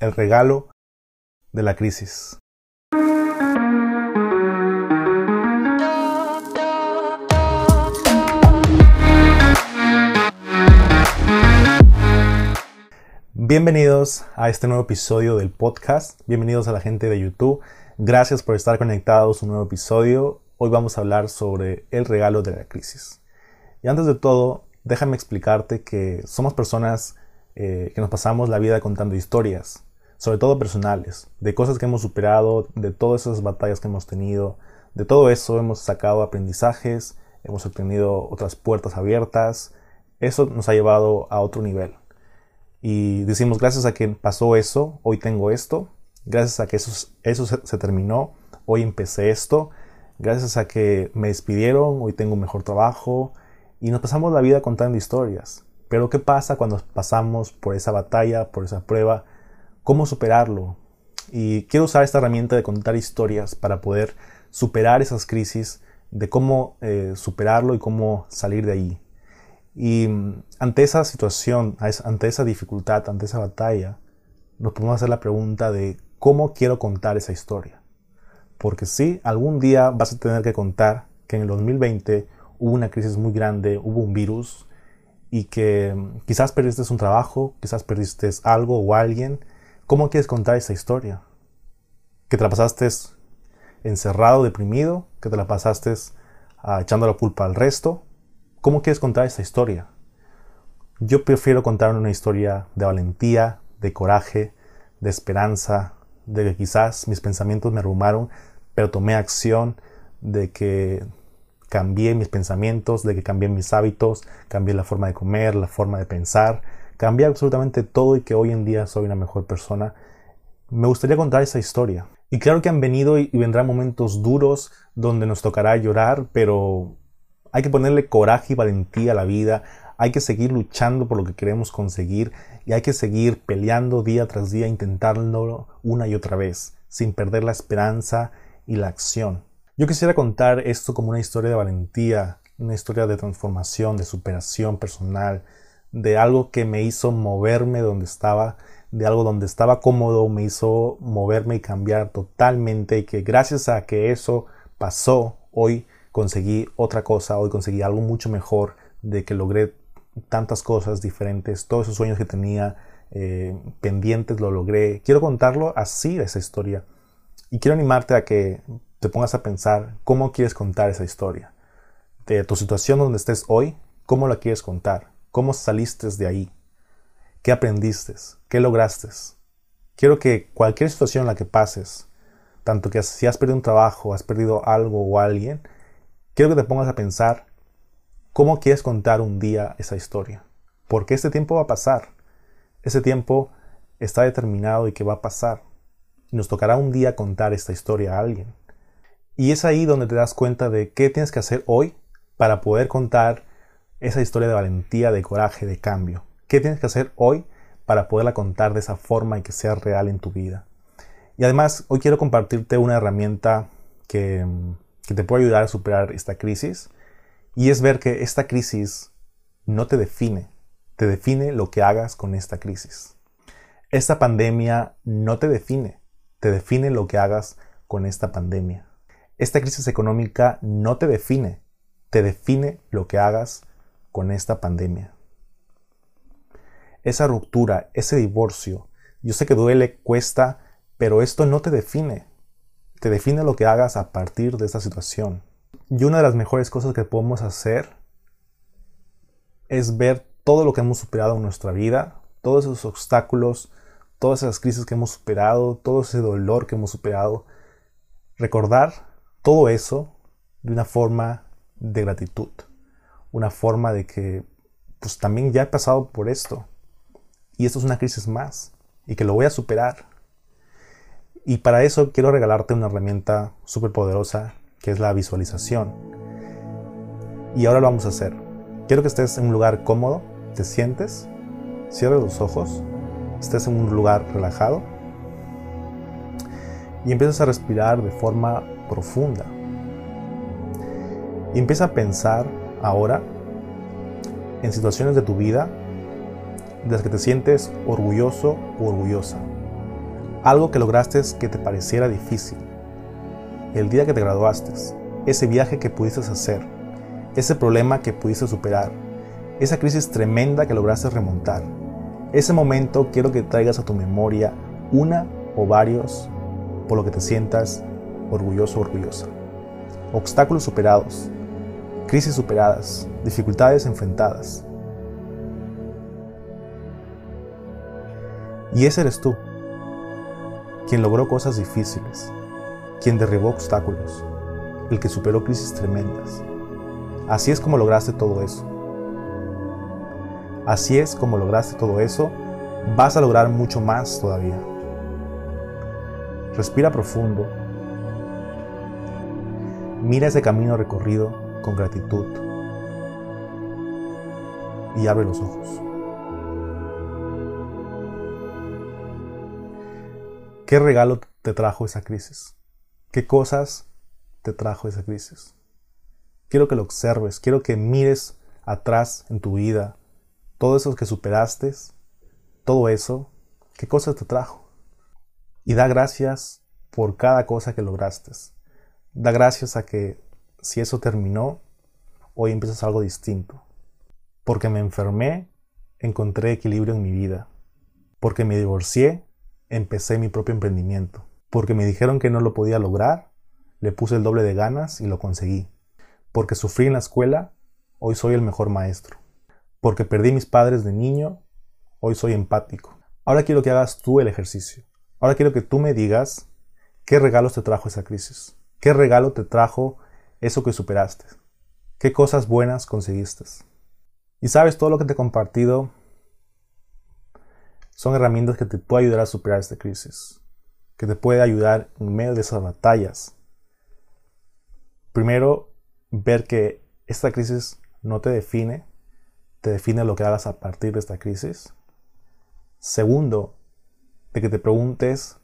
el regalo de la crisis. Bienvenidos a este nuevo episodio del podcast. Bienvenidos a la gente de YouTube. Gracias por estar conectados a un nuevo episodio. Hoy vamos a hablar sobre el regalo de la crisis. Y antes de todo, déjame explicarte que somos personas eh, que nos pasamos la vida contando historias, sobre todo personales, de cosas que hemos superado, de todas esas batallas que hemos tenido, de todo eso hemos sacado aprendizajes, hemos obtenido otras puertas abiertas, eso nos ha llevado a otro nivel. Y decimos, gracias a que pasó eso, hoy tengo esto, gracias a que eso, eso se, se terminó, hoy empecé esto, gracias a que me despidieron, hoy tengo un mejor trabajo, y nos pasamos la vida contando historias. Pero ¿qué pasa cuando pasamos por esa batalla, por esa prueba? ¿Cómo superarlo? Y quiero usar esta herramienta de contar historias para poder superar esas crisis, de cómo eh, superarlo y cómo salir de ahí. Y mm, ante esa situación, ante esa dificultad, ante esa batalla, nos podemos hacer la pregunta de cómo quiero contar esa historia. Porque sí, algún día vas a tener que contar que en el 2020 hubo una crisis muy grande, hubo un virus, y que quizás perdiste un trabajo, quizás perdiste algo o alguien, ¿cómo quieres contar esa historia? ¿Que te la pasaste encerrado, deprimido? ¿Que te la pasaste ah, echando la culpa al resto? ¿Cómo quieres contar esa historia? Yo prefiero contar una historia de valentía, de coraje, de esperanza, de que quizás mis pensamientos me arrumaron, pero tomé acción, de que cambié mis pensamientos, de que cambié mis hábitos, cambié la forma de comer, la forma de pensar, cambié absolutamente todo y que hoy en día soy una mejor persona. Me gustaría contar esa historia. Y claro que han venido y vendrán momentos duros donde nos tocará llorar, pero hay que ponerle coraje y valentía a la vida, hay que seguir luchando por lo que queremos conseguir y hay que seguir peleando día tras día, intentándolo una y otra vez, sin perder la esperanza y la acción. Yo quisiera contar esto como una historia de valentía, una historia de transformación, de superación personal, de algo que me hizo moverme donde estaba, de algo donde estaba cómodo, me hizo moverme y cambiar totalmente y que gracias a que eso pasó, hoy conseguí otra cosa, hoy conseguí algo mucho mejor, de que logré tantas cosas diferentes, todos esos sueños que tenía eh, pendientes lo logré. Quiero contarlo así, esa historia. Y quiero animarte a que te pongas a pensar cómo quieres contar esa historia. De tu situación donde estés hoy, cómo la quieres contar, cómo saliste de ahí, qué aprendiste, qué lograste. Quiero que cualquier situación en la que pases, tanto que si has perdido un trabajo, has perdido algo o alguien, quiero que te pongas a pensar cómo quieres contar un día esa historia. Porque este tiempo va a pasar. Ese tiempo está determinado y que va a pasar. Nos tocará un día contar esta historia a alguien. Y es ahí donde te das cuenta de qué tienes que hacer hoy para poder contar esa historia de valentía, de coraje, de cambio. ¿Qué tienes que hacer hoy para poderla contar de esa forma y que sea real en tu vida? Y además, hoy quiero compartirte una herramienta que, que te puede ayudar a superar esta crisis. Y es ver que esta crisis no te define, te define lo que hagas con esta crisis. Esta pandemia no te define, te define lo que hagas con esta pandemia. Esta crisis económica no te define, te define lo que hagas con esta pandemia. Esa ruptura, ese divorcio, yo sé que duele, cuesta, pero esto no te define. Te define lo que hagas a partir de esta situación. Y una de las mejores cosas que podemos hacer es ver todo lo que hemos superado en nuestra vida, todos esos obstáculos, todas esas crisis que hemos superado, todo ese dolor que hemos superado. Recordar todo eso de una forma de gratitud, una forma de que pues también ya he pasado por esto y esto es una crisis más y que lo voy a superar. Y para eso quiero regalarte una herramienta súper poderosa que es la visualización. Y ahora lo vamos a hacer. Quiero que estés en un lugar cómodo, te sientes, cierres los ojos, estés en un lugar relajado y empiezas a respirar de forma profunda. Y empieza a pensar ahora en situaciones de tu vida de las que te sientes orgulloso o orgullosa. Algo que lograste que te pareciera difícil. El día que te graduaste. Ese viaje que pudiste hacer. Ese problema que pudiste superar. Esa crisis tremenda que lograste remontar. Ese momento quiero que traigas a tu memoria una o varios por lo que te sientas orgulloso o orgullosa. Obstáculos superados, crisis superadas, dificultades enfrentadas. Y ese eres tú, quien logró cosas difíciles, quien derribó obstáculos, el que superó crisis tremendas. Así es como lograste todo eso. Así es como lograste todo eso, vas a lograr mucho más todavía. Respira profundo. Mira ese camino recorrido con gratitud y abre los ojos. ¿Qué regalo te trajo esa crisis? ¿Qué cosas te trajo esa crisis? Quiero que lo observes, quiero que mires atrás en tu vida, todo eso que superaste, todo eso, ¿qué cosas te trajo? Y da gracias por cada cosa que lograste. Da gracias a que si eso terminó, hoy empiezas algo distinto. Porque me enfermé, encontré equilibrio en mi vida. Porque me divorcié, empecé mi propio emprendimiento. Porque me dijeron que no lo podía lograr, le puse el doble de ganas y lo conseguí. Porque sufrí en la escuela, hoy soy el mejor maestro. Porque perdí mis padres de niño, hoy soy empático. Ahora quiero que hagas tú el ejercicio. Ahora quiero que tú me digas qué regalos te trajo esa crisis. ¿Qué regalo te trajo eso que superaste? ¿Qué cosas buenas conseguiste? Y sabes, todo lo que te he compartido son herramientas que te pueden ayudar a superar esta crisis, que te puede ayudar en medio de esas batallas. Primero, ver que esta crisis no te define, te define lo que hagas a partir de esta crisis. Segundo, de que te preguntes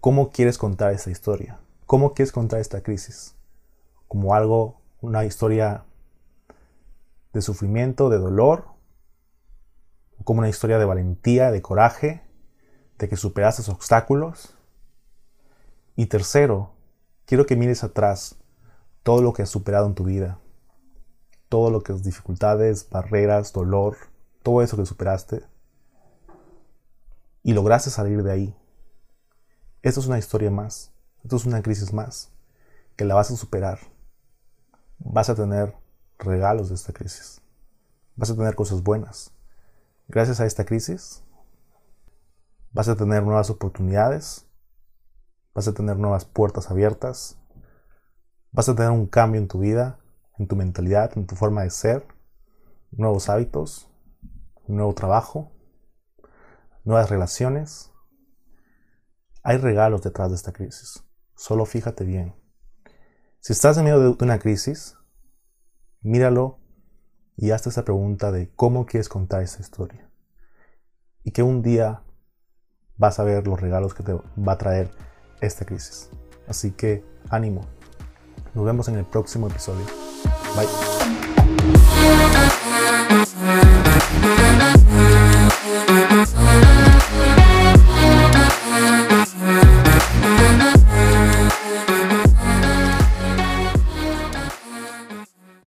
cómo quieres contar esta historia, cómo quieres contar esta crisis, como algo, una historia de sufrimiento, de dolor, como una historia de valentía, de coraje, de que superaste esos obstáculos. Y tercero, quiero que mires atrás todo lo que has superado en tu vida, todo lo que es dificultades, barreras, dolor, todo eso que superaste y lograste salir de ahí. Esto es una historia más, esto es una crisis más, que la vas a superar. Vas a tener regalos de esta crisis, vas a tener cosas buenas Gracias a esta crisis vas a tener nuevas oportunidades, vas a tener nuevas puertas abiertas, vas a tener un cambio en tu vida, en tu mentalidad, en tu forma de ser, nuevos hábitos, un nuevo trabajo, nuevas relaciones. Hay regalos detrás de esta crisis. Solo fíjate bien. Si estás en medio de una crisis, míralo y hazte esa pregunta de cómo quieres contar esa historia. Y que un día vas a ver los regalos que te va a traer esta crisis. Así que ánimo. Nos vemos en el próximo episodio. Bye.